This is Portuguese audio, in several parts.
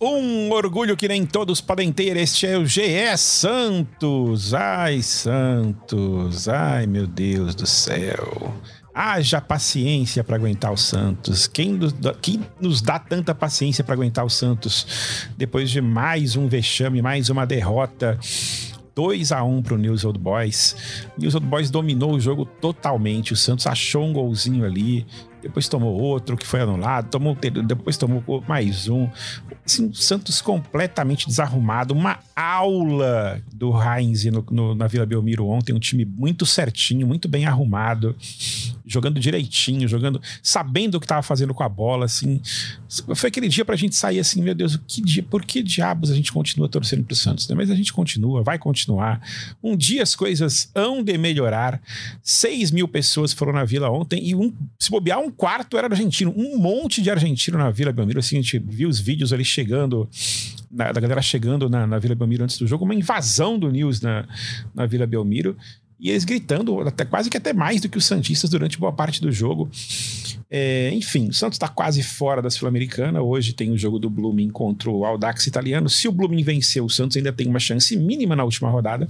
Um orgulho que nem todos podem ter. Este é o GE Santos. Ai, Santos. Ai, meu Deus do céu. Haja paciência para aguentar o Santos. Quem nos, dá, quem nos dá tanta paciência para aguentar o Santos depois de mais um vexame, mais uma derrota? 2 a 1 pro News Old Boys. News Old Boys dominou o jogo totalmente. O Santos achou um golzinho ali, depois tomou outro que foi anulado, tomou, depois tomou mais um. Assim, Santos completamente desarrumado, uma aula do Heinz no, no, na Vila Belmiro ontem, um time muito certinho, muito bem arrumado, jogando direitinho, jogando, sabendo o que estava fazendo com a bola, assim. Foi aquele dia pra gente sair assim, meu Deus, que dia, por que diabos a gente continua torcendo pro Santos? Né? Mas a gente continua, vai continuar. Um dia as coisas hão de melhorar. 6 mil pessoas foram na Vila ontem e um, se bobear, um quarto era argentino. Um monte de argentino na Vila Belmiro. Assim, a gente viu os vídeos ali chegando, da galera chegando na, na, Vila Belmiro antes do jogo, uma invasão do News na, na Vila Belmiro. E eles gritando até quase que até mais do que os Santistas durante boa parte do jogo. É, enfim, o Santos está quase fora da Sul-Americana. Hoje tem o jogo do Blooming contra o Audax italiano. Se o Blooming vencer, o Santos ainda tem uma chance mínima na última rodada.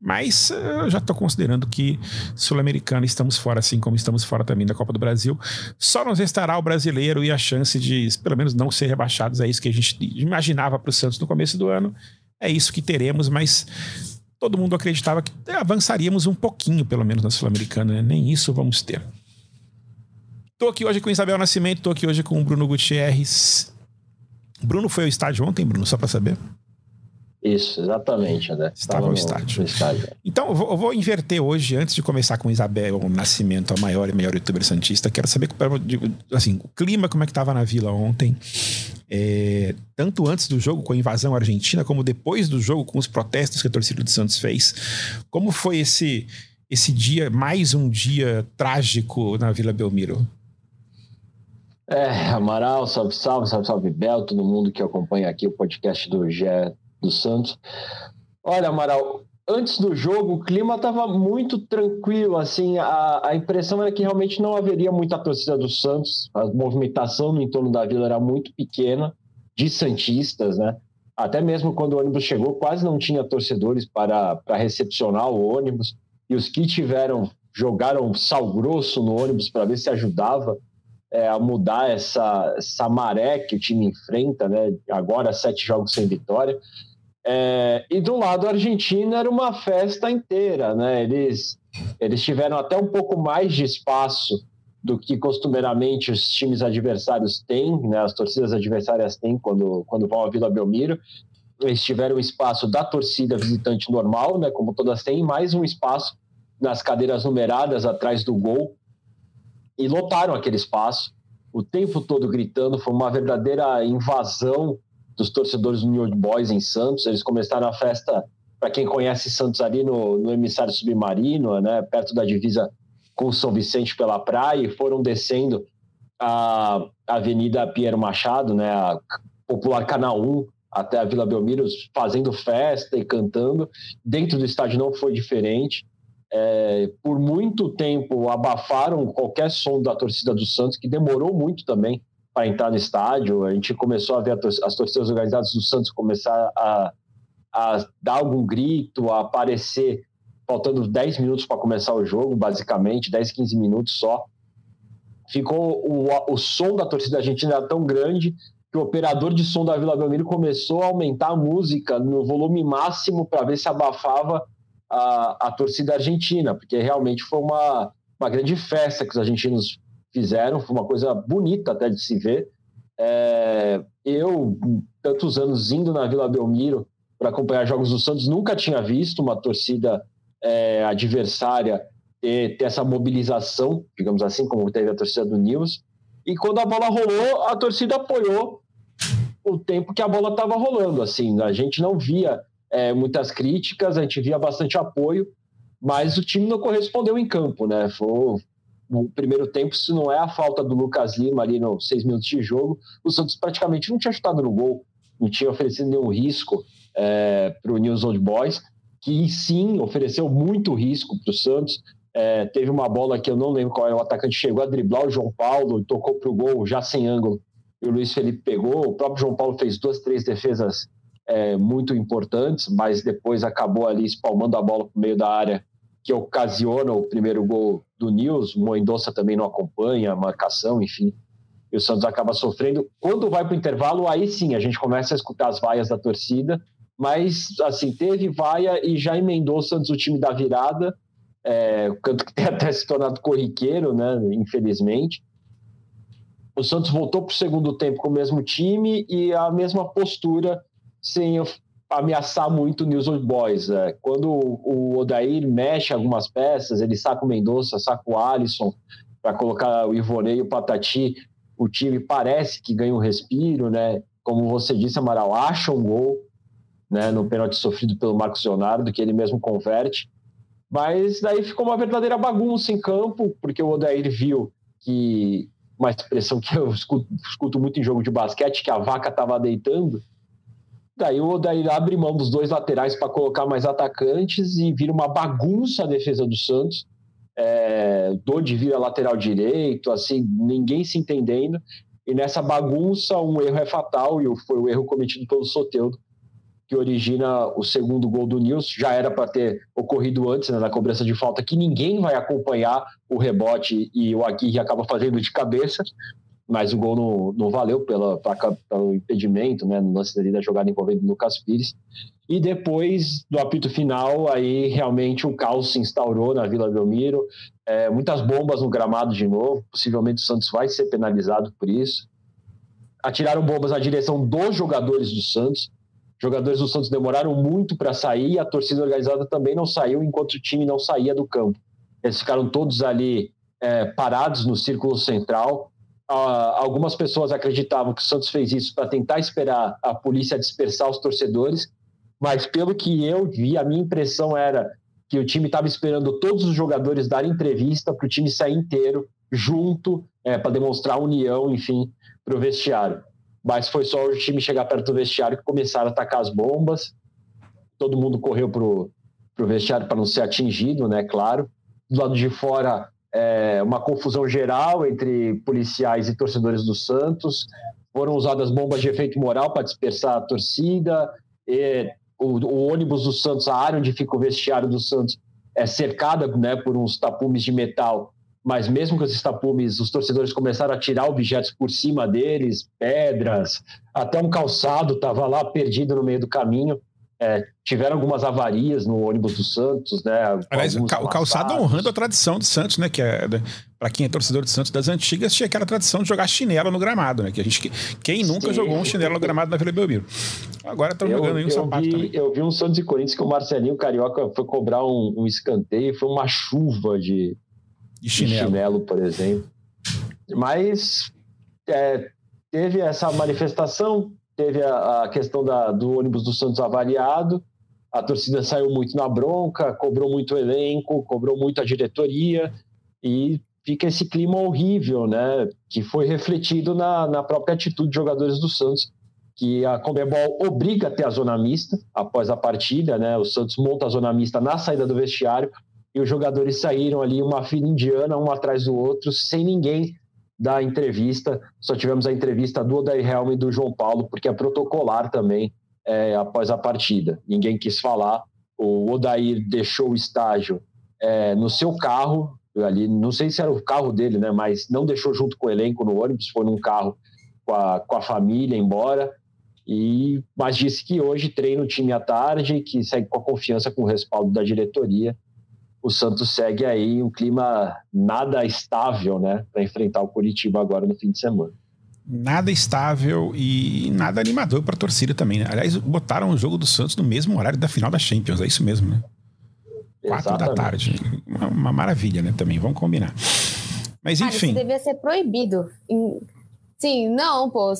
Mas eh, eu já estou considerando que Sul-Americana estamos fora, assim como estamos fora também da Copa do Brasil. Só nos restará o brasileiro e a chance de, pelo menos, não ser rebaixados. É isso que a gente imaginava para o Santos no começo do ano. É isso que teremos, mas todo mundo acreditava que avançaríamos um pouquinho, pelo menos, na Sul-Americana. Né? Nem isso vamos ter. Estou aqui hoje com Isabel Nascimento, estou aqui hoje com o Bruno Gutierrez. Bruno foi ao estádio ontem, Bruno, só para saber? Isso, exatamente, André. Estava no, no, estádio. no, estádio. Então, eu vou, eu vou, inverter hoje, antes de começar com Isabel Nascimento, a maior e melhor youtuber santista. Quero saber, assim, o clima, como é que estava na Vila ontem. É, tanto antes do jogo, com a invasão argentina, como depois do jogo, com os protestos que a torcida do Santos fez. Como foi esse, esse dia, mais um dia trágico na Vila Belmiro? É, Amaral, salve, salve, salve, salve, Bel, todo mundo que acompanha aqui o podcast do GE do Santos. Olha, Amaral, antes do jogo o clima estava muito tranquilo, assim, a, a impressão era que realmente não haveria muita torcida do Santos, a movimentação no entorno da vila era muito pequena, de Santistas, né? Até mesmo quando o ônibus chegou, quase não tinha torcedores para, para recepcionar o ônibus, e os que tiveram, jogaram sal grosso no ônibus para ver se ajudava é, a mudar essa, essa maré que o time enfrenta, né? Agora sete jogos sem vitória. É, e do lado argentino era uma festa inteira, né? Eles, eles tiveram até um pouco mais de espaço do que costumeiramente os times adversários têm, né? As torcidas adversárias têm quando, quando vão à Vila Belmiro. Eles tiveram espaço da torcida visitante normal, né? Como todas têm, mais um espaço nas cadeiras numeradas atrás do gol e lotaram aquele espaço o tempo todo gritando. Foi uma verdadeira invasão dos torcedores do New York Boys em Santos. Eles começaram a festa, para quem conhece Santos ali no, no emissário submarino, né, perto da divisa com São Vicente pela praia, e foram descendo a Avenida Pinheiro Machado, né, a popular Canal 1, até a Vila Belmiro, fazendo festa e cantando. Dentro do estádio não foi diferente. É, por muito tempo abafaram qualquer som da torcida do Santos, que demorou muito também para entrar no estádio. A gente começou a ver as torcidas organizadas do Santos começar a, a dar algum grito, a aparecer, faltando 10 minutos para começar o jogo, basicamente, 10, 15 minutos só. Ficou o, o som da torcida argentina tão grande que o operador de som da Vila Belmiro começou a aumentar a música no volume máximo para ver se abafava a, a torcida argentina, porque realmente foi uma, uma grande festa que os argentinos fizeram, foi uma coisa bonita até de se ver. É, eu, tantos anos indo na Vila Belmiro para acompanhar jogos do Santos, nunca tinha visto uma torcida é, adversária ter, ter, essa mobilização, digamos assim, como teve a torcida do News. E quando a bola rolou, a torcida apoiou o tempo que a bola estava rolando. Assim, a gente não via é, muitas críticas, a gente via bastante apoio, mas o time não correspondeu em campo, né? Foi, no primeiro tempo, se não é a falta do Lucas Lima ali nos seis minutos de jogo, o Santos praticamente não tinha chutado no gol, não tinha oferecido nenhum risco. é, para o News Old Boys, que sim ofereceu muito risco para o Santos. É, teve uma bola que eu não lembro qual era, o atacante chegou a driblar o João Paulo, tocou para o gol já sem ângulo, e o Luiz Felipe pegou. O próprio João Paulo fez duas, três defesas é, muito importantes, mas depois acabou ali espalmando a bola para o meio da área, que ocasiona o primeiro gol do Nils. O Moendoça também não acompanha a marcação, enfim. E o Santos acaba sofrendo. Quando vai para o intervalo, aí sim a gente começa a escutar as vaias da torcida, mas assim, teve vaia e já emendou o Santos o time da virada é, canto que tem até se tornado corriqueiro, né? Infelizmente. O Santos voltou para o segundo tempo com o mesmo time e a mesma postura, sem ameaçar muito o News Old Boys. É, quando o Odair mexe algumas peças, ele saca o Mendonça, saca o Alisson para colocar o Ivonei e o Patati, o time parece que ganha um respiro, né? Como você disse, Amaral, acha um gol né, no pênalti sofrido pelo Marcos Leonardo, que ele mesmo converte. Mas daí ficou uma verdadeira bagunça em campo, porque o Odair viu que uma expressão que eu escuto, escuto muito em jogo de basquete, que a vaca estava deitando. Daí o Odair abre mão dos dois laterais para colocar mais atacantes e vira uma bagunça a defesa do Santos. É, Dodi vira lateral direito, assim, ninguém se entendendo. E nessa bagunça, um erro é fatal, e foi o erro cometido pelo Soteudo, que origina o segundo gol do Nils. Já era para ter ocorrido antes, né, na cobrança de falta, que ninguém vai acompanhar o rebote e o Aguirre acaba fazendo de cabeça, mas o gol não, não valeu pela, pelo impedimento, né, no lance da jogada envolvendo o Lucas Pires. E depois do apito final, aí realmente o caos se instaurou na Vila Belmiro. É, muitas bombas no gramado de novo. Possivelmente o Santos vai ser penalizado por isso. Atiraram bombas na direção dos jogadores do Santos jogadores do Santos demoraram muito para sair a torcida organizada também não saiu enquanto o time não saía do campo. Eles ficaram todos ali é, parados no círculo central. Ah, algumas pessoas acreditavam que o Santos fez isso para tentar esperar a polícia dispersar os torcedores, mas pelo que eu vi, a minha impressão era que o time estava esperando todos os jogadores darem entrevista para o time sair inteiro, junto, é, para demonstrar união, enfim, para o vestiário mas foi só o time chegar perto do vestiário que começaram a atacar as bombas. Todo mundo correu pro, pro vestiário para não ser atingido, né? Claro. Do lado de fora, é, uma confusão geral entre policiais e torcedores do Santos. Foram usadas bombas de efeito moral para dispersar a torcida. O, o, ônibus do Santos, a área onde fica o vestiário do Santos, é cercada né, por uns tapumes de metal mas mesmo com esses tapumes, os torcedores começaram a tirar objetos por cima deles, pedras, até um calçado estava lá perdido no meio do caminho. É, tiveram algumas avarias no ônibus do Santos, né? Aliás, o calçado honrando a tradição do Santos, né? Que é, para quem é torcedor do Santos das antigas, tinha aquela tradição de jogar chinelo no gramado, né? Que a gente, quem nunca Sim. jogou um chinelo no gramado na Vila Belmiro? Agora estão jogando aí um sapato vi, também. Eu vi um Santos e Corinthians que o Marcelinho Carioca foi cobrar um, um escanteio, foi uma chuva de, de chinelo. chinelo, por exemplo. Mas é, teve essa manifestação, teve a, a questão da, do ônibus do Santos avariado, a torcida saiu muito na bronca, cobrou muito o elenco, cobrou muito a diretoria e fica esse clima horrível, né? Que foi refletido na, na própria atitude de jogadores do Santos, que a Comebol obriga a ter a zona mista após a partida, né? O Santos monta a zona mista na saída do vestiário, e os jogadores saíram ali, uma fila indiana, um atrás do outro, sem ninguém dar entrevista. Só tivemos a entrevista do Odair Helm e do João Paulo, porque é protocolar também é, após a partida. Ninguém quis falar. O Odair deixou o estágio é, no seu carro, ali, não sei se era o carro dele, né? Mas não deixou junto com o elenco no ônibus, foi num carro com a, com a família embora. E, mas disse que hoje treina o time à tarde, que segue com a confiança, com o respaldo da diretoria o Santos segue aí um clima nada estável, né, para enfrentar o Curitiba agora no fim de semana. Nada estável e nada animador para a torcida também. Né? Aliás, botaram o jogo do Santos no mesmo horário da final da Champions, é isso mesmo, né? Quatro Exatamente. da tarde. Uma, uma, maravilha, né? Também, vamos combinar. Mas enfim. Cara, isso devia ser proibido. Sim, não, pô.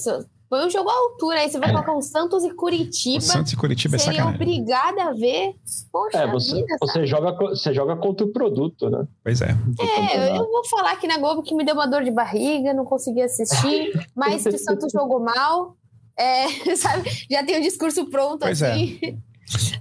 Foi um jogo à altura. Aí você vai colocar um Santos e Curitiba. O Santos e Curitiba é sacanagem. obrigada a ver. Poxa, é, você, vida, você joga, você joga contra o produto, né? Pois é. É, eu vou falar aqui na Globo que me deu uma dor de barriga, não consegui assistir. mas que o Santos jogou mal. É, sabe? Já tem o discurso pronto, pois é. assim. É.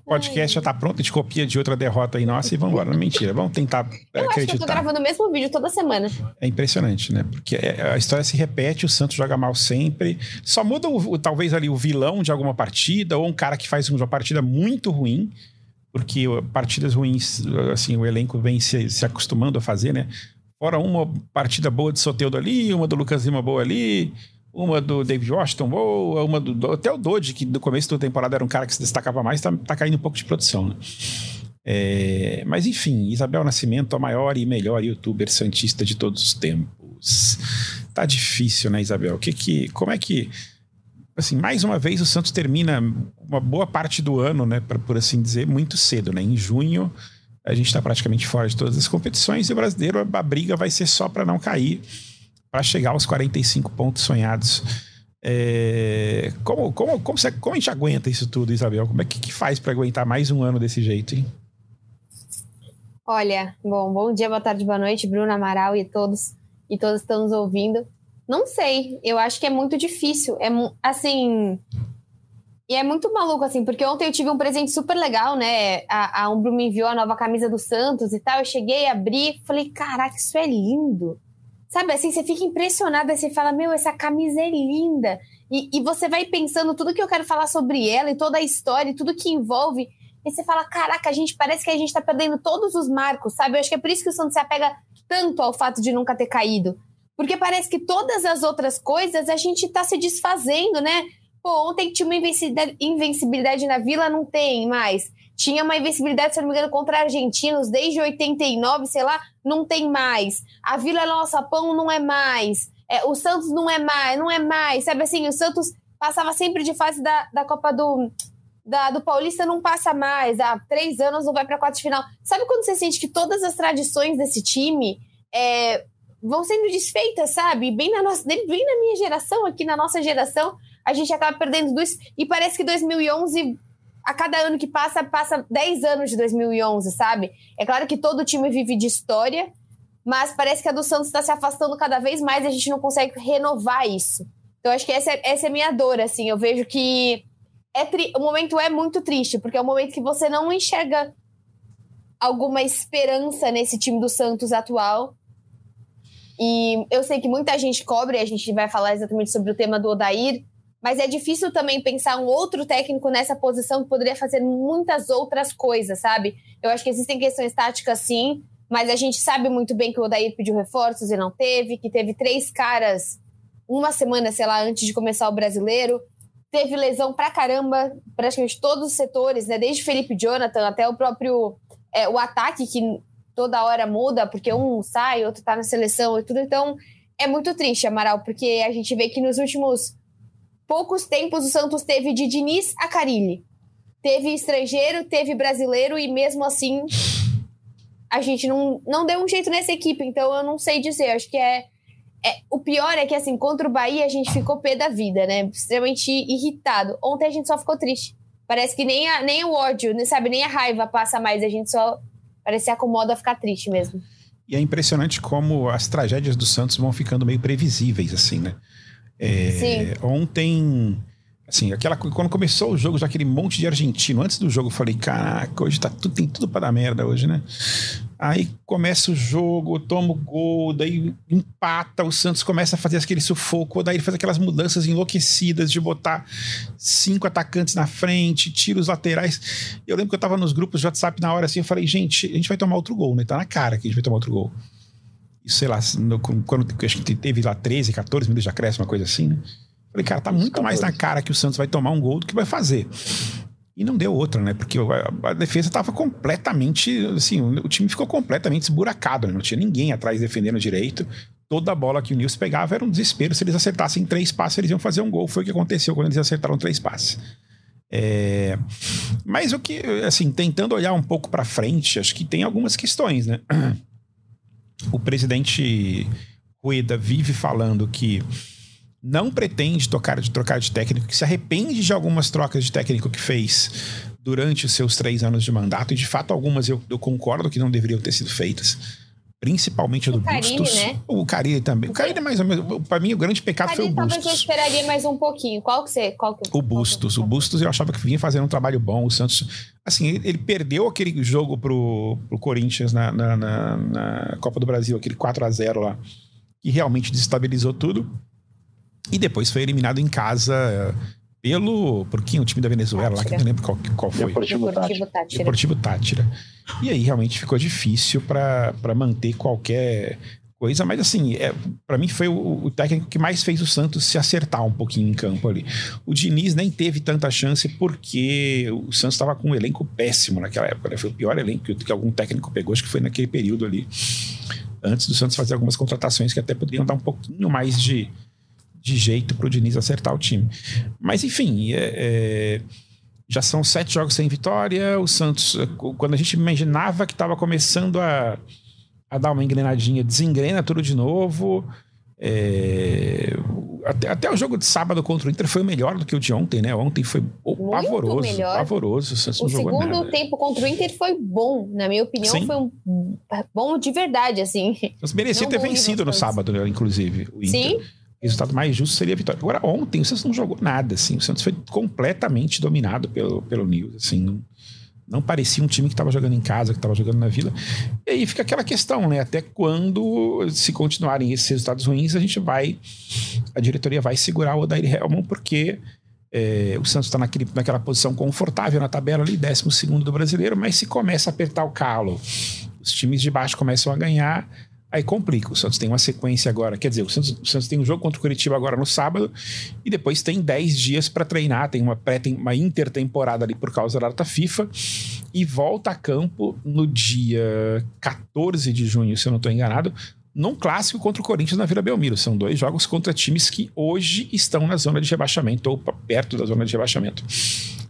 O podcast já tá pronto, a gente copia de outra derrota aí nossa e vamos embora. Mentira, vamos tentar eu acreditar. acho que eu tô gravando o mesmo vídeo toda semana. É impressionante, né? Porque a história se repete, o Santos joga mal sempre. Só muda, o, talvez, ali o vilão de alguma partida ou um cara que faz uma partida muito ruim. Porque partidas ruins, assim, o elenco vem se, se acostumando a fazer, né? Fora uma partida boa de Soteudo ali, uma do Lucas Lima boa ali uma do David Washington boa, uma do. Até o Dodge, que no começo da temporada era um cara que se destacava mais, tá, tá caindo um pouco de produção, né? É, mas enfim, Isabel Nascimento, a maior e melhor youtuber santista de todos os tempos. Tá difícil, né, Isabel? Que que, como é que. Assim, mais uma vez o Santos termina uma boa parte do ano, né, pra, por assim dizer, muito cedo, né? Em junho a gente está praticamente fora de todas as competições e o brasileiro, a briga vai ser só para não cair para chegar aos 45 pontos sonhados. É, como, como, como, você, como a gente aguenta isso tudo, Isabel? Como é que, que faz para aguentar mais um ano desse jeito, hein? Olha, bom, bom dia, boa tarde, boa noite, Bruno Amaral e todos e todos estão nos ouvindo. Não sei, eu acho que é muito difícil. É assim, e é muito maluco, assim, porque ontem eu tive um presente super legal, né? A, a Umbro me enviou a nova camisa do Santos e tal. Eu cheguei, abri, falei, caraca, isso é lindo. Sabe assim, você fica impressionada, você fala, meu, essa camisa é linda. E, e você vai pensando tudo que eu quero falar sobre ela e toda a história e tudo que envolve. E você fala, caraca, a gente parece que a gente tá perdendo todos os marcos, sabe? Eu acho que é por isso que o Santos se apega tanto ao fato de nunca ter caído. Porque parece que todas as outras coisas a gente tá se desfazendo, né? Pô, ontem tinha uma invencibilidade na Vila, não tem mais. Tinha uma invencibilidade, se não me engano, contra argentinos desde 89, sei lá, não tem mais. A Vila Nossa Pão não é mais. É, o Santos não é mais, não é mais. Sabe assim, o Santos passava sempre de fase da, da Copa do, da, do Paulista, não passa mais. Há três anos não vai para quarta de final. Sabe quando você sente que todas as tradições desse time é, vão sendo desfeitas, sabe? Bem na, nossa, bem na minha geração, aqui na nossa geração, a gente acaba perdendo dois. E parece que 2011 a cada ano que passa, passa 10 anos de 2011, sabe? É claro que todo time vive de história, mas parece que a do Santos está se afastando cada vez mais e a gente não consegue renovar isso. Então, acho que essa é, essa é minha dor, assim. Eu vejo que é tri... o momento é muito triste, porque é um momento que você não enxerga alguma esperança nesse time do Santos atual. E eu sei que muita gente cobre, a gente vai falar exatamente sobre o tema do Odair, mas é difícil também pensar um outro técnico nessa posição que poderia fazer muitas outras coisas, sabe? Eu acho que existem questões táticas sim, mas a gente sabe muito bem que o Odair pediu reforços e não teve, que teve três caras uma semana, sei lá, antes de começar o brasileiro. Teve lesão pra caramba, praticamente todos os setores, né? Desde Felipe Jonathan até o próprio é, o ataque, que toda hora muda, porque um sai, outro tá na seleção e tudo. Então, é muito triste, Amaral, porque a gente vê que nos últimos poucos tempos o Santos teve de Diniz a Carilli. Teve estrangeiro, teve brasileiro e mesmo assim a gente não, não deu um jeito nessa equipe. Então eu não sei dizer. Acho que é, é. O pior é que assim, contra o Bahia a gente ficou pé da vida, né? Extremamente irritado. Ontem a gente só ficou triste. Parece que nem, a, nem o ódio, né, sabe? Nem a raiva passa mais. A gente só parece se acomoda a ficar triste mesmo. E é impressionante como as tragédias do Santos vão ficando meio previsíveis, assim, né? É, ontem, assim, aquela quando começou o jogo, já aquele monte de argentino, antes do jogo eu falei, caraca, hoje tá tudo, tem tudo para dar merda hoje, né? Aí começa o jogo, toma o gol, daí empata, o Santos começa a fazer aquele sufoco, daí ele faz aquelas mudanças enlouquecidas de botar cinco atacantes na frente, tira os laterais. Eu lembro que eu tava nos grupos de WhatsApp na hora assim, eu falei, gente, a gente vai tomar outro gol, né? Tá na cara que a gente vai tomar outro gol sei lá, no, quando acho que teve lá 13, 14 minutos de acréscimo, uma coisa assim, né? Falei, cara, tá muito mais na cara que o Santos vai tomar um gol do que vai fazer. E não deu outra, né? Porque a, defesa tava completamente, assim, o, time ficou completamente esburacado, né? Não tinha ninguém atrás defendendo direito. Toda a bola que o Nils pegava era um desespero. Se eles acertassem três passes, eles iam fazer um gol. Foi o que aconteceu quando eles acertaram três passes. É... Mas o que, assim, tentando olhar um pouco para frente, acho que tem algumas questões, né? O presidente Rueda vive falando que não pretende tocar de trocar de técnico, que se arrepende de algumas trocas de técnico que fez durante os seus três anos de mandato, e de fato algumas eu, eu concordo que não deveriam ter sido feitas. Principalmente do o Carilli, Bustos. Né? O Carilli também. O Carilli é mais ou menos. Para mim, o grande pecado foi o Bustos. Talvez eu esperaria mais um pouquinho. Qual que você. Qual que, o Bustos. O Bustos eu achava que vinha fazendo um trabalho bom. O Santos. Assim, ele, ele perdeu aquele jogo pro, pro Corinthians na, na, na, na Copa do Brasil, aquele 4 a 0 lá, que realmente desestabilizou tudo. E depois foi eliminado em casa pelo. Por quem? O time da Venezuela lá, que eu não lembro qual, qual foi. Deportivo, Deportivo Tátira. Deportivo Tátira. E aí realmente ficou difícil para manter qualquer coisa, mas assim, é, para mim foi o, o, técnico que mais fez o Santos se acertar um pouquinho em campo ali. O Diniz nem teve tanta chance porque o Santos estava com um elenco péssimo naquela época, né? Foi o pior elenco que, que algum técnico pegou, acho que foi naquele período ali. Antes do Santos fazer algumas contratações que até poderiam dar um pouquinho mais de, de jeito para o Diniz acertar o time. Mas enfim, é, é, já são sete jogos sem vitória. O Santos, quando a gente imaginava que estava começando a, a dar uma engrenadinha, desengrena tudo de novo. É, até, até, o jogo de sábado contra o Inter foi melhor do que o de ontem, né? Ontem foi Muito pavoroso. Melhor. Pavoroso. O, o segundo nada. tempo contra o Inter foi bom, na minha opinião, Sim. foi um bom de verdade, assim. Mas merecia ter vencido no sábado, né, inclusive, o Inter. Sim resultado mais justo seria a vitória. Agora, ontem o Santos não jogou nada, assim. O Santos foi completamente dominado pelo, pelo News, assim. Não, não parecia um time que estava jogando em casa, que estava jogando na Vila. E aí fica aquela questão, né? Até quando, se continuarem esses resultados ruins, a gente vai... A diretoria vai segurar o Odair Helman, porque... É, o Santos está naquela posição confortável na tabela ali, 12 do brasileiro, mas se começa a apertar o calo, os times de baixo começam a ganhar, Aí complica. O Santos tem uma sequência agora. Quer dizer, o Santos, o Santos tem um jogo contra o Curitiba agora no sábado e depois tem 10 dias para treinar. Tem uma, pré, tem uma intertemporada ali por causa da data FIFA e volta a campo no dia 14 de junho, se eu não estou enganado, num clássico contra o Corinthians na Vila Belmiro. São dois jogos contra times que hoje estão na zona de rebaixamento ou perto da zona de rebaixamento.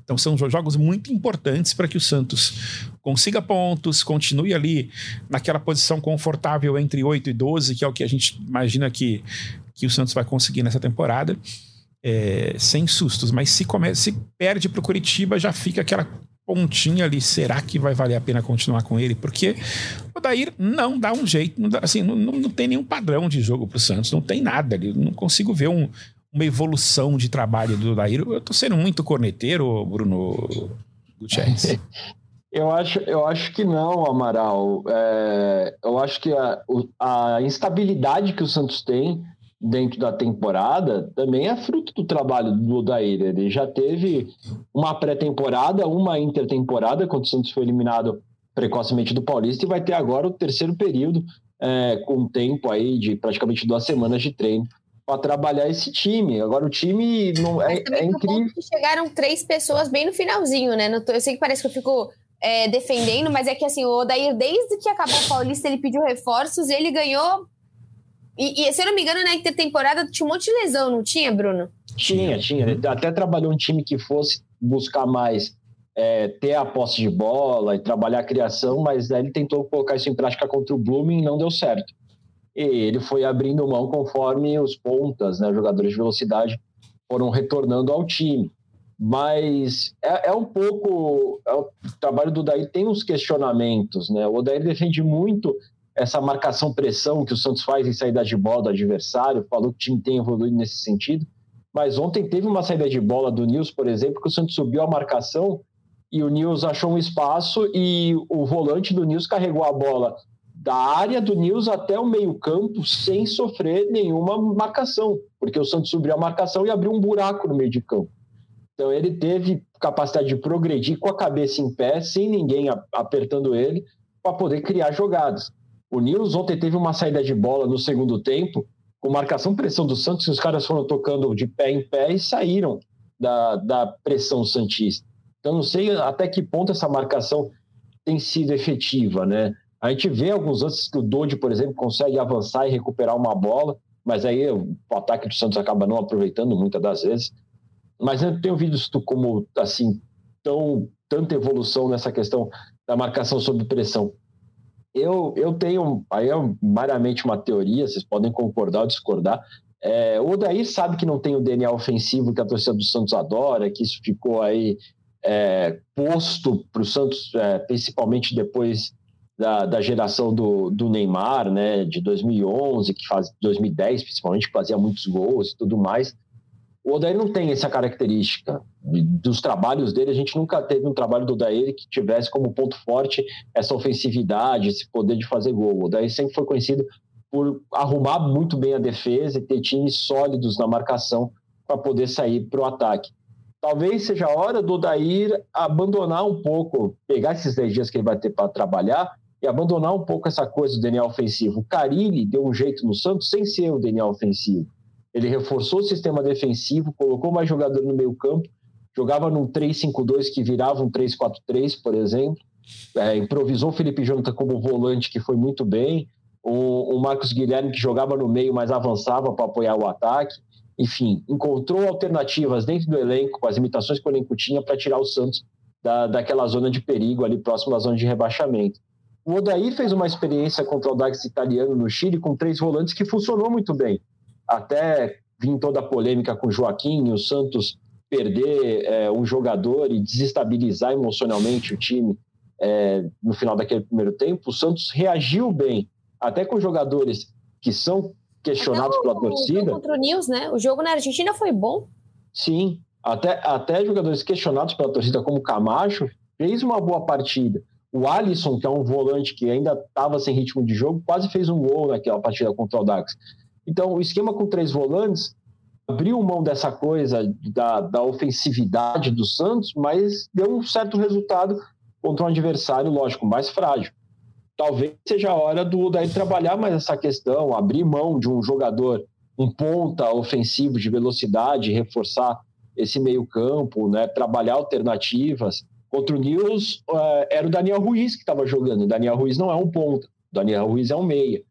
Então são jogos muito importantes para que o Santos consiga pontos, continue ali naquela posição confortável entre 8 e 12, que é o que a gente imagina que, que o Santos vai conseguir nessa temporada. É, sem sustos, mas se, se perde para o Curitiba, já fica aquela pontinha ali. Será que vai valer a pena continuar com ele? Porque o Dair não dá um jeito, não dá, assim, não, não, não tem nenhum padrão de jogo para o Santos, não tem nada ali. Não consigo ver um, uma evolução de trabalho do Daír. Eu tô sendo muito corneteiro, Bruno Gutierrez. Eu acho, eu acho que não, Amaral. É, eu acho que a, a instabilidade que o Santos tem dentro da temporada também é fruto do trabalho do Odair. Ele já teve uma pré-temporada, uma intertemporada, quando o Santos foi eliminado precocemente do Paulista, e vai ter agora o terceiro período, é, com tempo aí de praticamente duas semanas de treino para trabalhar esse time. Agora o time não é, é incrível. chegaram três pessoas bem no finalzinho, né? Eu sei que parece que eu fico é, defendendo, mas é que assim, o Odair, desde que acabou o Paulista, ele pediu reforços e ele ganhou. E, e, se eu não me engano, na intertemporada tinha um monte de lesão, não tinha, Bruno? Tinha, tinha. Ele até trabalhou um time que fosse buscar mais é, ter a posse de bola e trabalhar a criação, mas aí ele tentou colocar isso em prática contra o Blooming e não deu certo e ele foi abrindo mão conforme os pontas, né, jogadores de velocidade, foram retornando ao time. Mas é, é um pouco. É, o trabalho do Daí tem uns questionamentos, né? O Daí defende muito essa marcação-pressão que o Santos faz em saída de bola do adversário, falou que o time tem evoluído nesse sentido. Mas ontem teve uma saída de bola do Nils, por exemplo, que o Santos subiu a marcação e o Nils achou um espaço e o volante do Nils carregou a bola da área do Nils até o meio-campo sem sofrer nenhuma marcação, porque o Santos subiu a marcação e abriu um buraco no meio de campo. Então ele teve capacidade de progredir com a cabeça em pé, sem ninguém apertando ele, para poder criar jogadas. O Nils ontem teve uma saída de bola no segundo tempo, com marcação pressão do Santos, os caras foram tocando de pé em pé e saíram da, da pressão Santista. Então não sei até que ponto essa marcação tem sido efetiva, né? A gente vê alguns lances que o Dodi, por exemplo, consegue avançar e recuperar uma bola, mas aí o ataque do Santos acaba não aproveitando muitas das vezes. Mas eu não tenho visto como assim tão tanta evolução nessa questão da marcação sob pressão. Eu, eu tenho, aí é meramente uma teoria, vocês podem concordar ou discordar. É, o Odair sabe que não tem o DNA ofensivo que a torcida do Santos adora, que isso ficou aí é, posto para o Santos, é, principalmente depois da, da geração do, do Neymar, né, de 2011, que faz 2010 principalmente, que fazia muitos gols e tudo mais. O Odair não tem essa característica. Dos trabalhos dele, a gente nunca teve um trabalho do Odair que tivesse como ponto forte essa ofensividade, esse poder de fazer gol. O Odair sempre foi conhecido por arrumar muito bem a defesa e ter times sólidos na marcação para poder sair para o ataque. Talvez seja a hora do Odair abandonar um pouco, pegar esses 10 dias que ele vai ter para trabalhar e abandonar um pouco essa coisa do DNA ofensivo. O Carilli deu um jeito no Santos sem ser o DNA ofensivo. Ele reforçou o sistema defensivo, colocou mais jogador no meio campo, jogava num 3-5-2 que virava um 3-4-3, por exemplo. É, improvisou o Felipe Jonathan como volante, que foi muito bem. O, o Marcos Guilherme, que jogava no meio, mas avançava para apoiar o ataque. Enfim, encontrou alternativas dentro do elenco, com as limitações que o elenco tinha, para tirar o Santos da, daquela zona de perigo ali próximo da zona de rebaixamento. O Odaí fez uma experiência contra o Dax italiano no Chile com três volantes que funcionou muito bem. Até vir toda a polêmica com o Joaquim e o Santos perder é, um jogador e desestabilizar emocionalmente o time é, no final daquele primeiro tempo, o Santos reagiu bem, até com jogadores que são questionados pela torcida. O contra o News, né? O jogo na Argentina foi bom. Sim, até, até jogadores questionados pela torcida, como Camacho, fez uma boa partida. O Alisson, que é um volante que ainda estava sem ritmo de jogo, quase fez um gol naquela partida contra o Dax. Então, o esquema com três volantes abriu mão dessa coisa da, da ofensividade do Santos, mas deu um certo resultado contra um adversário, lógico, mais frágil. Talvez seja a hora do daí trabalhar mais essa questão, abrir mão de um jogador, um ponta ofensivo de velocidade, reforçar esse meio-campo, né, trabalhar alternativas Contra o News, uh, era o Daniel Ruiz que estava jogando. O Daniel Ruiz não é um ponta. O Daniel Ruiz é um meia.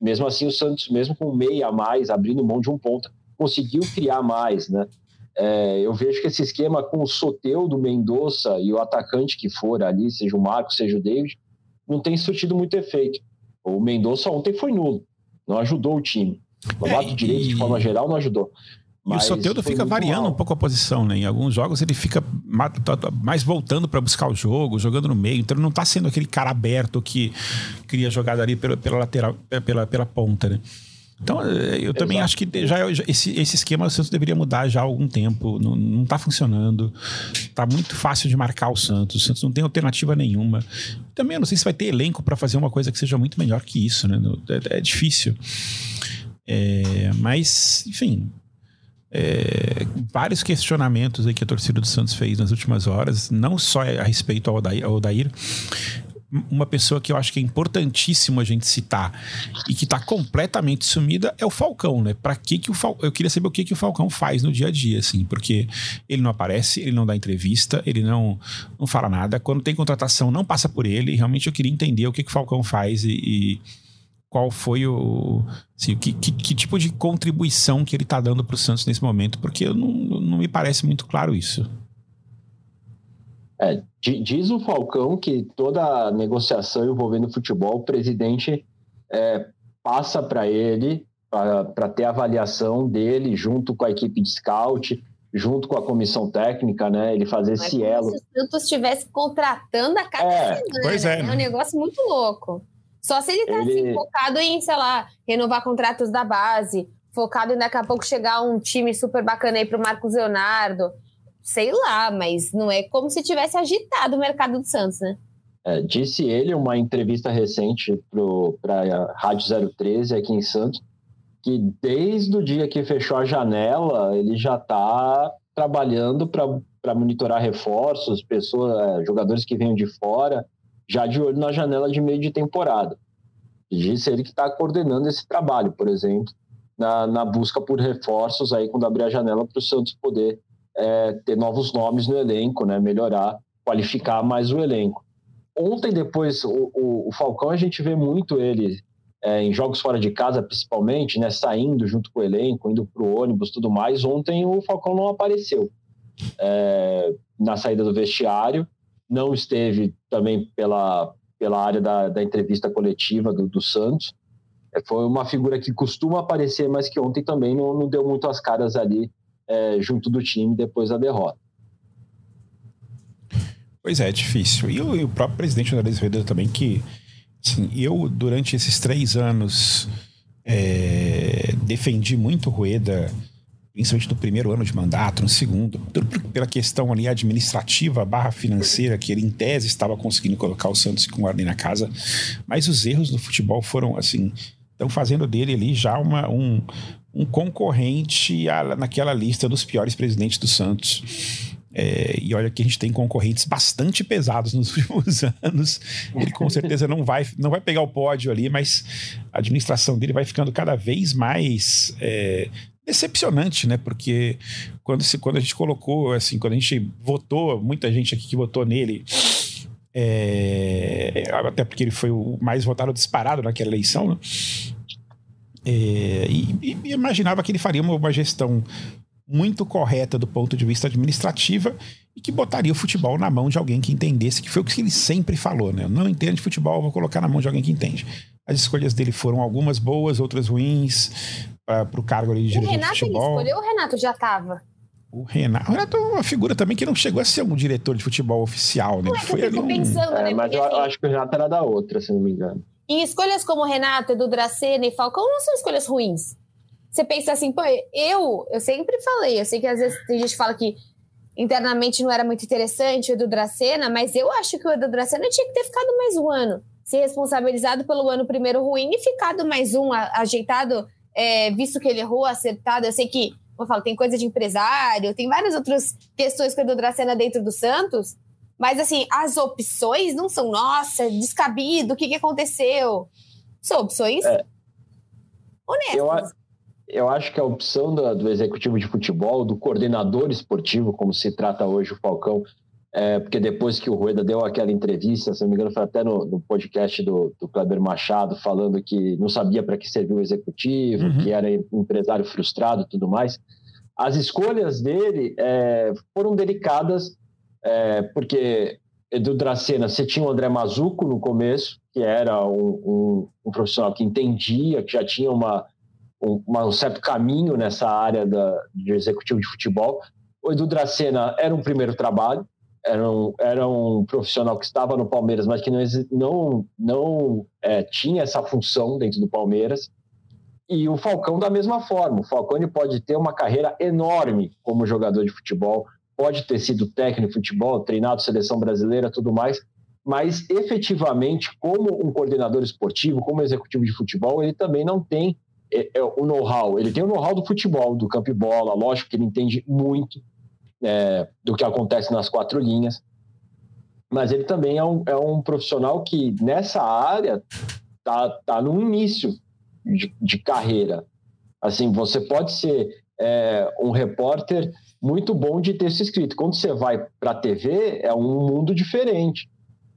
Mesmo assim, o Santos, mesmo com meia a mais, abrindo mão de um ponta, conseguiu criar mais, né? É, eu vejo que esse esquema com o Soteudo, Mendonça e o atacante que for ali, seja o Marcos, seja o David, não tem surtido muito efeito. O Mendonça ontem foi nulo, não ajudou o time. O é, lado e... direito, de forma geral, não ajudou. E o Soteudo fica variando mal. um pouco a posição, né? Em alguns jogos ele fica tá, tá, mais voltando para buscar o jogo, jogando no meio. Então ele não está sendo aquele cara aberto que cria jogada ali pela, pela lateral, pela, pela ponta, né? Então, eh, eu também Exato. acho que já esse, esse esquema o Santos deveria mudar já há algum tempo. Não, não tá funcionando. Tá muito fácil de marcar o Santos. O Santos não tem alternativa nenhuma. Também eu não sei se vai ter elenco para fazer uma coisa que seja muito melhor que isso, né? É, é difícil. É, mas, enfim, é, vários questionamentos aí que a torcida do Santos fez nas últimas horas, não só a respeito ao Odair, uma pessoa que eu acho que é importantíssimo a gente citar e que está completamente sumida é o Falcão, né? Para que que o Fal... eu queria saber o que que o Falcão faz no dia a dia, assim, porque ele não aparece, ele não dá entrevista, ele não não fala nada. Quando tem contratação, não passa por ele. Realmente eu queria entender o que que o Falcão faz e, e qual foi o. Assim, que, que, que, tipo de contribuição que ele está dando para o Santos nesse momento, porque não, não me parece muito claro isso. É, diz o Falcão que toda negociação envolvendo futebol, o presidente é, passa para ele, para ter avaliação dele, junto com a equipe de scout, junto com a comissão técnica, né? Ele fazer Mas esse elo. Se o Santos estivesse contratando a cada é, semana. Pois é, né? é um negócio muito louco. Só se ele tá assim, ele... assim, focado em, sei lá, renovar contratos da base, focado em daqui a pouco chegar um time super bacana aí pro Marcos Leonardo. Sei lá, mas não é como se tivesse agitado o mercado do Santos, né? É, disse ele uma entrevista recente para a Rádio 013 aqui em Santos, que desde o dia que fechou a janela, ele já está trabalhando para monitorar reforços, pessoas, é, jogadores que venham de fora, já de olho na janela de meio de temporada. Disse ele que está coordenando esse trabalho, por exemplo, na, na, busca por reforços aí quando abrir a janela para o Santos poder é, ter novos nomes no elenco, né, melhorar, qualificar mais o elenco. Ontem, depois, o, o, o Falcão, a gente vê muito ele é, em jogos fora de casa, principalmente, né, saindo junto com o elenco, indo para o ônibus tudo mais. Ontem o Falcão não apareceu é, na saída do vestiário não esteve também pela, pela área da, da entrevista coletiva do, do Santos. É, foi uma figura que costuma aparecer, mas que ontem também não, não deu muito as caras ali é, junto do time depois da derrota. Pois é, é difícil. E o, e o próprio presidente Andrés Ferreira também, que Sim, eu, durante esses três anos, é, defendi muito Rueda, principalmente no primeiro ano de mandato, no segundo, pela questão ali administrativa barra financeira, que ele, em tese, estava conseguindo colocar o Santos com ordem na casa. Mas os erros do futebol foram, assim, estão fazendo dele ali já uma, um, um concorrente naquela lista dos piores presidentes do Santos. É, e olha que a gente tem concorrentes bastante pesados nos últimos anos. Ele com certeza não vai, não vai pegar o pódio ali, mas a administração dele vai ficando cada vez mais é, decepcionante, né? Porque quando, se, quando a gente colocou, assim, quando a gente votou, muita gente aqui que votou nele. É, até porque ele foi o mais votado disparado naquela eleição, né? É, e, e, imaginava que ele faria uma, uma gestão muito correta do ponto de vista administrativa e que botaria o futebol na mão de alguém que entendesse, que foi o que ele sempre falou, né? Eu não entendo de futebol, vou colocar na mão de alguém que entende. As escolhas dele foram algumas boas, outras ruins, para o cargo ali de diretor de futebol. O Renato escolheu ou o Renato já estava? O Renato, o Renato é uma figura também que não chegou a ser um diretor de futebol oficial, né? Não, é foi ali um... pensando, é, né? Mas eu, assim, eu acho que o Renato era da outra, se não me engano. Em escolhas como Renato, Edu Dracena e Falcão não são escolhas ruins você pensa assim, pô, eu, eu sempre falei, eu sei que às vezes tem gente que fala que internamente não era muito interessante o Edu Dracena, mas eu acho que o Edu Dracena tinha que ter ficado mais um ano, ser responsabilizado pelo ano primeiro ruim e ficado mais um, ajeitado, é, visto que ele errou, acertado. Eu sei que, como eu falo, tem coisa de empresário, tem várias outras questões com o Edu Dracena dentro do Santos, mas assim, as opções não são, nossa, descabido, o que, que aconteceu? São opções é. honestas. Eu, eu acho que a opção do, do, executivo de futebol, do coordenador esportivo, como se trata hoje o Falcão, é, porque depois que o Rueda deu aquela entrevista, se não me engano, foi até no, no podcast do, do Kleber Machado, falando que não sabia para que serviu o executivo, uhum. que era empresário frustrado e tudo mais. As escolhas dele é, foram delicadas, é, porque Edu Dracena, você tinha o André Mazuco no começo, que era um, um, um profissional que entendia, que já tinha uma um, um certo caminho nessa área da, de executivo de futebol. O Edu Dracena era um primeiro trabalho, era um, era um profissional que estava no Palmeiras, mas que não, não, não é, tinha essa função dentro do Palmeiras. E o Falcão, da mesma forma. O Falcão pode ter uma carreira enorme como jogador de futebol, pode ter sido técnico de futebol, treinado seleção brasileira, tudo mais, mas efetivamente, como um coordenador esportivo, como executivo de futebol, ele também não tem é, é o know-how. Ele tem o know-how do futebol, do campo e bola, lógico que ele entende muito é, do que acontece nas quatro linhas, mas ele também é um, é um profissional que nessa área tá, tá no início de, de carreira. Assim, você pode ser é, um repórter muito bom de texto escrito. Quando você vai para a TV, é um mundo diferente.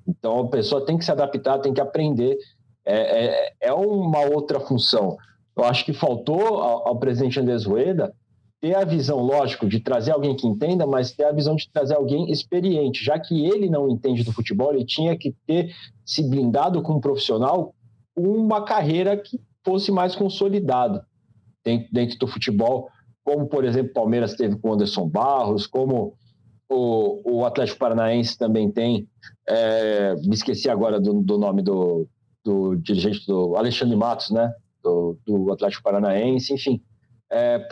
Então, a pessoa tem que se adaptar, tem que aprender. É, é, é uma outra função. Eu acho que faltou ao, ao presidente Andrés Rueda ter a visão, lógico, de trazer alguém que entenda, mas ter a visão de trazer alguém experiente, já que ele não entende do futebol, ele tinha que ter se blindado com um profissional uma carreira que fosse mais consolidada dentro, dentro do futebol, como, por exemplo, o Palmeiras teve com Anderson Barros, como o, o Atlético Paranaense também tem, é, me esqueci agora do, do nome do, do dirigente do Alexandre Matos, né? do, do Atlético Paranaense, enfim, é,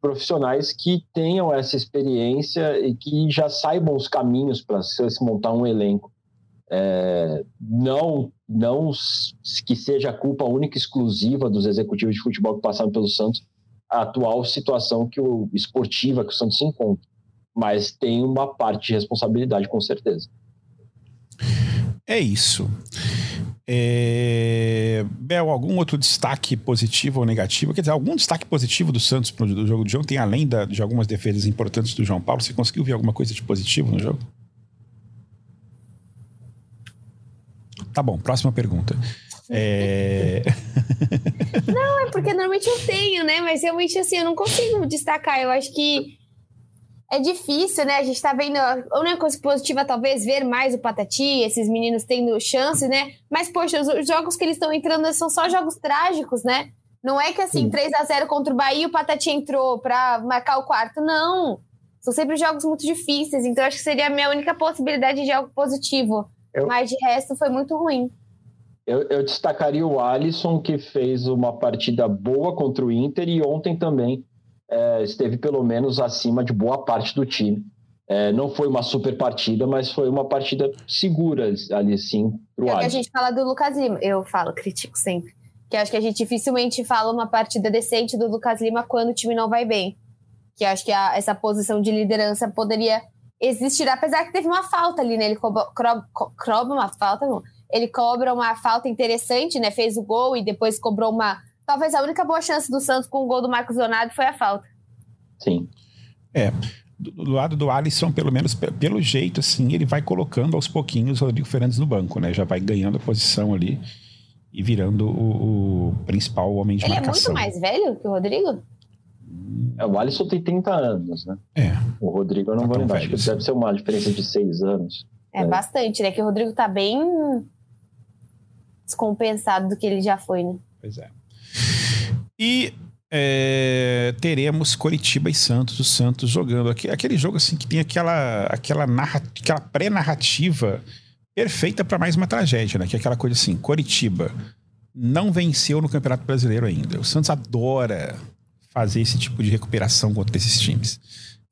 profissionais que tenham essa experiência e que já saibam os caminhos para se montar um elenco. É, não, não que seja culpa única e exclusiva dos executivos de futebol que passaram pelo Santos a atual situação que o esportiva que o Santos se encontra, mas tem uma parte de responsabilidade com certeza. É isso. É... Bel, algum outro destaque positivo ou negativo? Quer dizer, algum destaque positivo do Santos do jogo de ontem, além da, de algumas defesas importantes do João Paulo? Você conseguiu ver alguma coisa de positivo no jogo? Tá bom, próxima pergunta. É... não, é porque normalmente eu tenho, né? Mas realmente assim, eu não consigo destacar. Eu acho que é difícil, né? A gente tá vendo. A única coisa positiva, talvez, ver mais o Patati, esses meninos tendo chance, né? Mas, poxa, os jogos que eles estão entrando são só jogos trágicos, né? Não é que assim, Sim. 3 a 0 contra o Bahia, o Patati entrou para marcar o quarto. Não. São sempre jogos muito difíceis. Então, acho que seria a minha única possibilidade de algo positivo. Eu... Mas de resto, foi muito ruim. Eu, eu, destacaria o Alisson, que fez uma partida boa contra o Inter e ontem também é, esteve pelo menos acima de boa parte do time. É, não foi uma super partida, mas foi uma partida segura ali, sim, pro é Alisson. que a gente fala do Lucas Lima, eu falo, critico sempre. Que acho que a gente dificilmente fala uma partida decente do Lucas Lima quando o time não vai bem. Que acho que a, essa posição de liderança poderia existir, apesar que teve uma falta ali, né? Ele cobra, cobra uma falta, não ele cobra uma falta interessante, né? Fez o gol e depois cobrou uma. Talvez a única boa chance do Santos com o gol do Marcos Leonardo foi a falta. Sim. É. Do, do lado do Alisson, pelo menos pelo jeito, assim, ele vai colocando aos pouquinhos o Rodrigo Fernandes no banco, né? Já vai ganhando a posição ali e virando o, o principal homem de ele marcação. Ele é muito mais velho que o Rodrigo? É, o Alisson tem 30 anos, né? É. O Rodrigo eu não tá vou lembrar. Acho que deve ser uma diferença de 6 anos. É, é, bastante, né? Que o Rodrigo tá bem descompensado do que ele já foi, né? Pois é. E é, teremos Coritiba e Santos, o Santos jogando. Aquele jogo assim que tem aquela, aquela, aquela pré-narrativa perfeita para mais uma tragédia, né? Que é aquela coisa assim: Coritiba não venceu no Campeonato Brasileiro ainda. O Santos adora fazer esse tipo de recuperação contra esses times.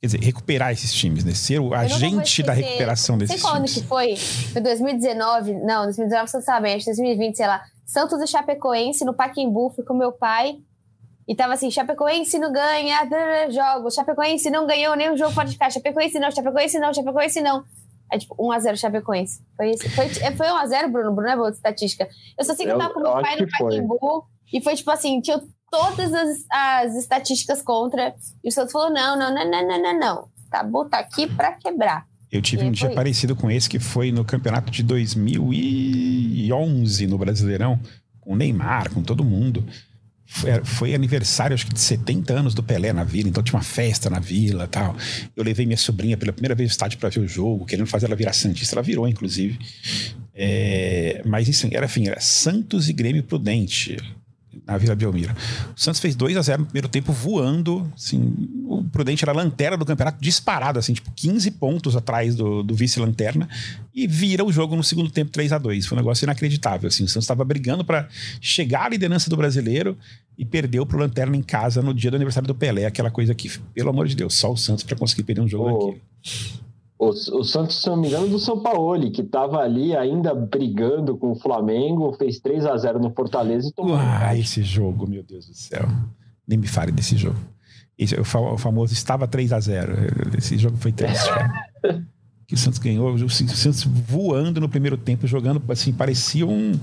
Quer dizer, recuperar esses times, né? Ser o agente da recuperação desses sei times. Sei quando que foi? Foi 2019? Não, 2019 você sabe, acho 2020, sei lá. Santos e Chapecoense no Paquembu, fui com meu pai. E tava assim, Chapecoense não ganha jogos, Chapecoense não ganhou nenhum jogo fora de casa, Chapecoense não, Chapecoense não, Chapecoense não. É tipo 1x0 Chapecoense. Foi, esse, foi, é, foi 1x0, Bruno? Bruno é boa de estatística. Eu só sei que eu, eu tava com meu pai no Paquembu e foi tipo assim, tinha todas as, as estatísticas contra. E o Santos falou: não, não, não, não, não, não, não. Tabu tá aqui para quebrar. Eu tive e um dia isso. parecido com esse, que foi no campeonato de 2011 no Brasileirão, com o Neymar, com todo mundo. Foi, foi, aniversário, acho que de 70 anos do Pelé na vila, então tinha uma festa na vila tal. Eu levei minha sobrinha pela primeira vez no estádio para ver o jogo, querendo fazer ela virar Santista. Ela virou, inclusive. É, mas isso era, enfim, era Santos e Grêmio Prudente na Vila Belmiro. O Santos fez 2 a 0 no primeiro tempo, voando. Assim, o Prudente era a lanterna do campeonato, disparado, assim, tipo 15 pontos atrás do, do vice-lanterna, e vira o jogo no segundo tempo 3 a 2 Foi um negócio inacreditável. Assim, o Santos estava brigando para chegar à liderança do brasileiro e perdeu pro Lanterna em casa no dia do aniversário do Pelé, aquela coisa que, pelo amor de Deus, só o Santos para conseguir perder um jogo oh. aqui. O, o, Santos, se não me engano, do São Paulo, que estava ali ainda brigando com o Flamengo, fez 3 a 0 no Fortaleza e tomou. Ah, esse jogo, meu Deus do céu. Nem me fale desse jogo. Esse, o, famoso estava 3 a 0 Esse jogo foi triste, cara. que o Santos ganhou, o Santos voando no primeiro tempo, jogando assim, parecia um,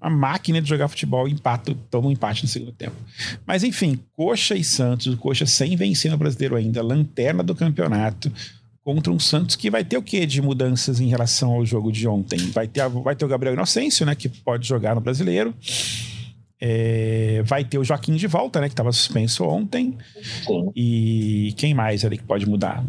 uma máquina de jogar futebol, empate, toma um empate no segundo tempo. Mas enfim, Coxa e Santos, o Coxa sem vencer no brasileiro ainda, lanterna do campeonato contra um Santos que vai ter o que de mudanças em relação ao jogo de ontem? Vai ter, vai ter o Gabriel Inocêncio, né, que pode jogar no Brasileiro. É, vai ter o Joaquim de volta, né, que estava suspenso ontem. Sim. E quem mais ali que pode mudar?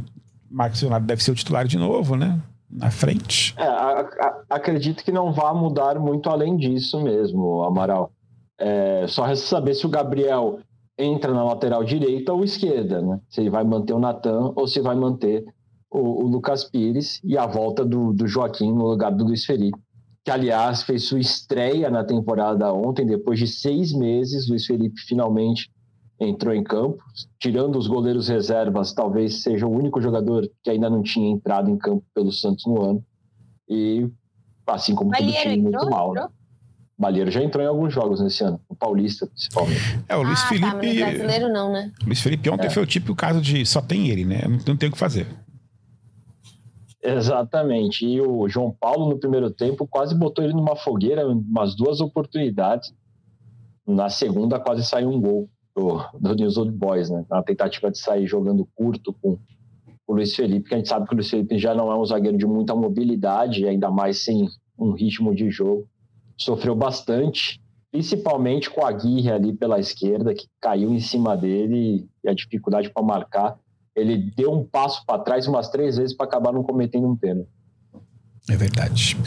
Marcos Leonardo deve ser o titular de novo, né? Na frente. É, a, a, acredito que não vá mudar muito além disso mesmo, Amaral. É, só resta saber se o Gabriel entra na lateral direita ou esquerda, né? Se ele vai manter o Natan ou se vai manter o, o Lucas Pires e a volta do, do Joaquim no lugar do Luiz Felipe, que aliás fez sua estreia na temporada ontem, depois de seis meses, Luiz Felipe finalmente entrou em campo, tirando os goleiros reservas, talvez seja o único jogador que ainda não tinha entrado em campo pelo Santos no ano. E assim como todo time entrou, muito mal. Né? Balheiro já entrou em alguns jogos nesse ano, o Paulista principalmente. É, o Luiz ah, Felipe. Tá, mas brasileiro não, né? Luiz Felipe ontem é. foi o típico caso de só tem ele, né? Não, não tem o que fazer. Exatamente. E o João Paulo, no primeiro tempo, quase botou ele numa fogueira, umas duas oportunidades. Na segunda, quase saiu um gol do, do News Old Boys, né? Na tentativa de sair jogando curto com o Luiz Felipe, que a gente sabe que o Luiz Felipe já não é um zagueiro de muita mobilidade, ainda mais sem um ritmo de jogo. Sofreu bastante, principalmente com a Aguirre ali pela esquerda, que caiu em cima dele e a dificuldade para marcar ele deu um passo para trás umas três vezes para acabar não cometendo um pênalti. É verdade.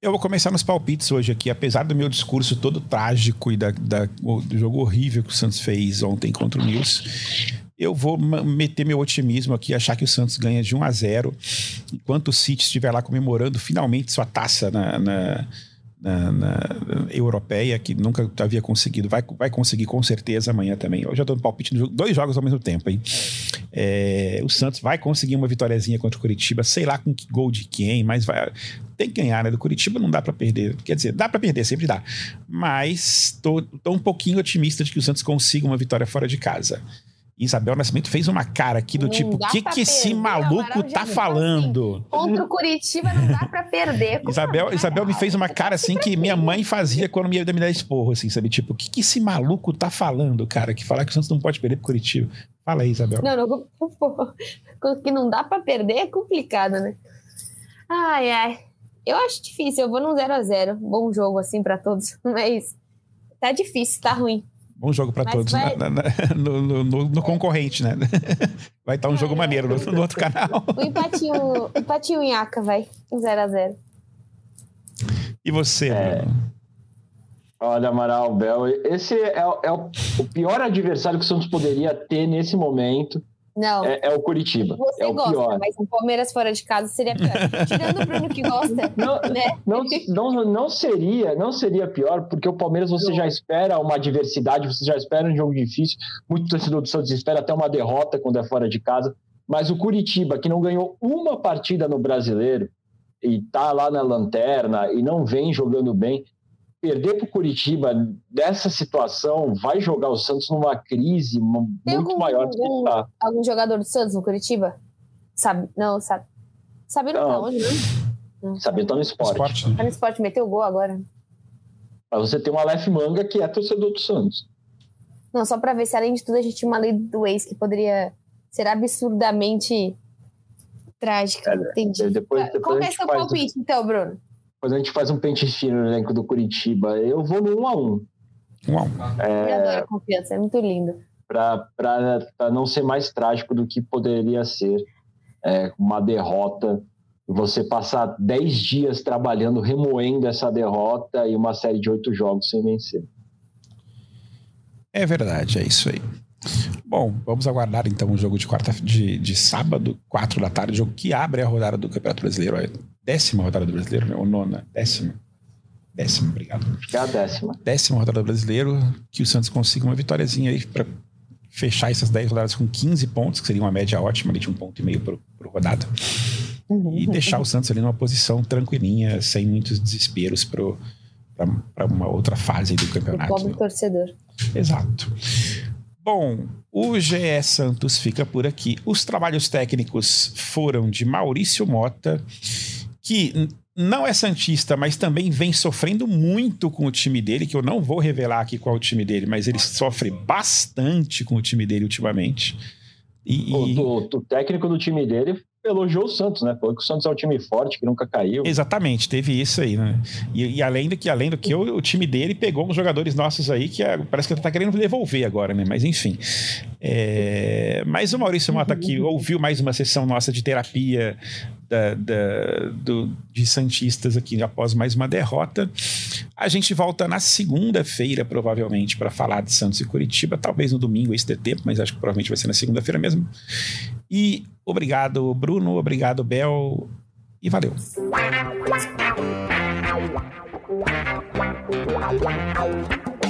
Eu vou começar nos palpites hoje aqui, apesar do meu discurso todo trágico e da, da, do jogo horrível que o Santos fez ontem contra o News. Eu vou meter meu otimismo aqui, achar que o Santos ganha de 1 a 0 enquanto o City estiver lá comemorando finalmente sua taça na, na na, na, europeia, que nunca havia conseguido. Vai, vai conseguir com certeza amanhã também. Eu já dou um palpite no dois jogos ao mesmo tempo, hein? É, o Santos vai conseguir uma vitóriazinha contra o Curitiba, sei lá com que gol de quem, mas vai, tem que ganhar, né? Do Curitiba não dá para perder. Quer dizer, dá para perder, sempre dá. Mas tô um pouquinho otimista de que o Santos consiga uma vitória fora de casa. Isabel Nascimento fez uma cara aqui do não tipo, o que que esse maluco tá falando? Assim, contra o Curitiba não dá pra perder. Isabel, Isabel me fez uma cara assim que minha mãe fazia quando me ia me dar esporro, assim, sabe? Tipo, o que que esse maluco tá falando, cara? Que falar que o Santos não pode perder pro Curitiba. Fala aí, Isabel. Não, não, que não dá pra perder é complicado, né? Ai, ai. Eu acho difícil, eu vou num 0 a 0 Bom jogo, assim, para todos, mas tá difícil, tá ruim. Bom jogo para todos vai... na, na, no, no, no, no, concorrente, né? Vai estar um jogo maneiro no, no, outro canal. O empatinho, empatinho em Aca, vai. 0x0. E você, é... Olha, Amaral, Bel, esse é, é, o pior adversário que o Santos poderia ter nesse momento. Não. É, é, o Curitiba. Você é o gosta, pior. mas o Palmeiras fora de casa seria pior. Tirando o Bruno que gosta, não, né? Não, não, não, seria, não seria pior, porque o Palmeiras você já espera uma adversidade, você já espera um jogo difícil. Muito torcedor do Santos espera até uma derrota quando é fora de casa. Mas o Curitiba, que não ganhou uma partida no brasileiro e tá lá na lanterna e não vem jogando bem, perder para o Curitiba dessa situação vai jogar o Santos numa crise muito algum, maior do que está. Algum jogador do Santos no Curitiba? Sabe? Não, sabe. Sabe não, tá onde, tá no esporte. esporte né? Tá no esporte, meteu gol agora. Mas você tem um Aleph Manga que é torcedor do Santos. Não, só para ver se além de tudo a gente tinha uma lei do ex que poderia ser absurdamente trágica. É, Entendi. Depois, depois Qual é o seu palpite, então, Bruno? Depois a gente faz um pente fino no elenco do Curitiba. Eu vou no 1x1. 1x1. É, Eu adoro a confiança, é muito lindo. Para não ser mais trágico do que poderia ser é, uma derrota. Você passar 10 dias trabalhando, remoendo essa derrota e uma série de oito jogos sem vencer. É verdade, é isso aí. Bom, vamos aguardar então o jogo de quarta de, de sábado, 4 da tarde, jogo que abre a rodada do Campeonato Brasileiro décima rodada do brasileiro, né? Ou nona? Décima. Décima, obrigado. É a décima. Décima rodada do brasileiro, que o Santos consiga uma vitóriazinha aí para fechar essas 10 rodadas com 15 pontos, que seria uma média ótima ali de um ponto e meio por, por rodada. Uhum. E deixar o Santos ali numa posição tranquilinha, sem muitos desesperos para uma outra fase do campeonato. O pobre torcedor. Exato. Bom, o GE Santos fica por aqui. Os trabalhos técnicos foram de Maurício Mota que não é Santista, mas também vem sofrendo muito com o time dele, que eu não vou revelar aqui qual é o time dele, mas ele sofre bastante com o time dele ultimamente. E, o, do, o técnico do time dele elogiou o Santos, né? Falou que o Santos é um time forte, que nunca caiu. Exatamente, teve isso aí, né? E, e além do que, além do que, o, o, time dele pegou uns jogadores nossos aí que é, parece que ele tá querendo devolver agora, né? Mas enfim. É, mas o Maurício Mota aqui ouviu mais uma sessão nossa de terapia da, da, do, de Santistas aqui após mais uma derrota. A gente volta na segunda-feira, provavelmente, para falar de Santos e Curitiba. Talvez no domingo, esse dê tempo, mas acho que provavelmente vai ser na segunda-feira mesmo. E obrigado, Bruno. Obrigado, Bel. E valeu.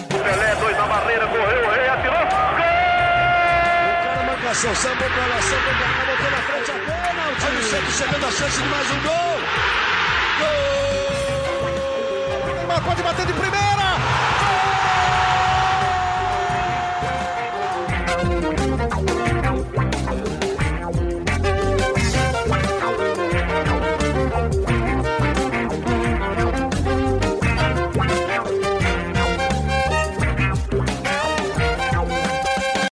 Pelé, dois na barreira, correu, Marcação, sambou pra cá, botou na frente a pênalti. Olha o Santos chegando a chance de mais um gol. Gol! Neymar pode bater de primeira.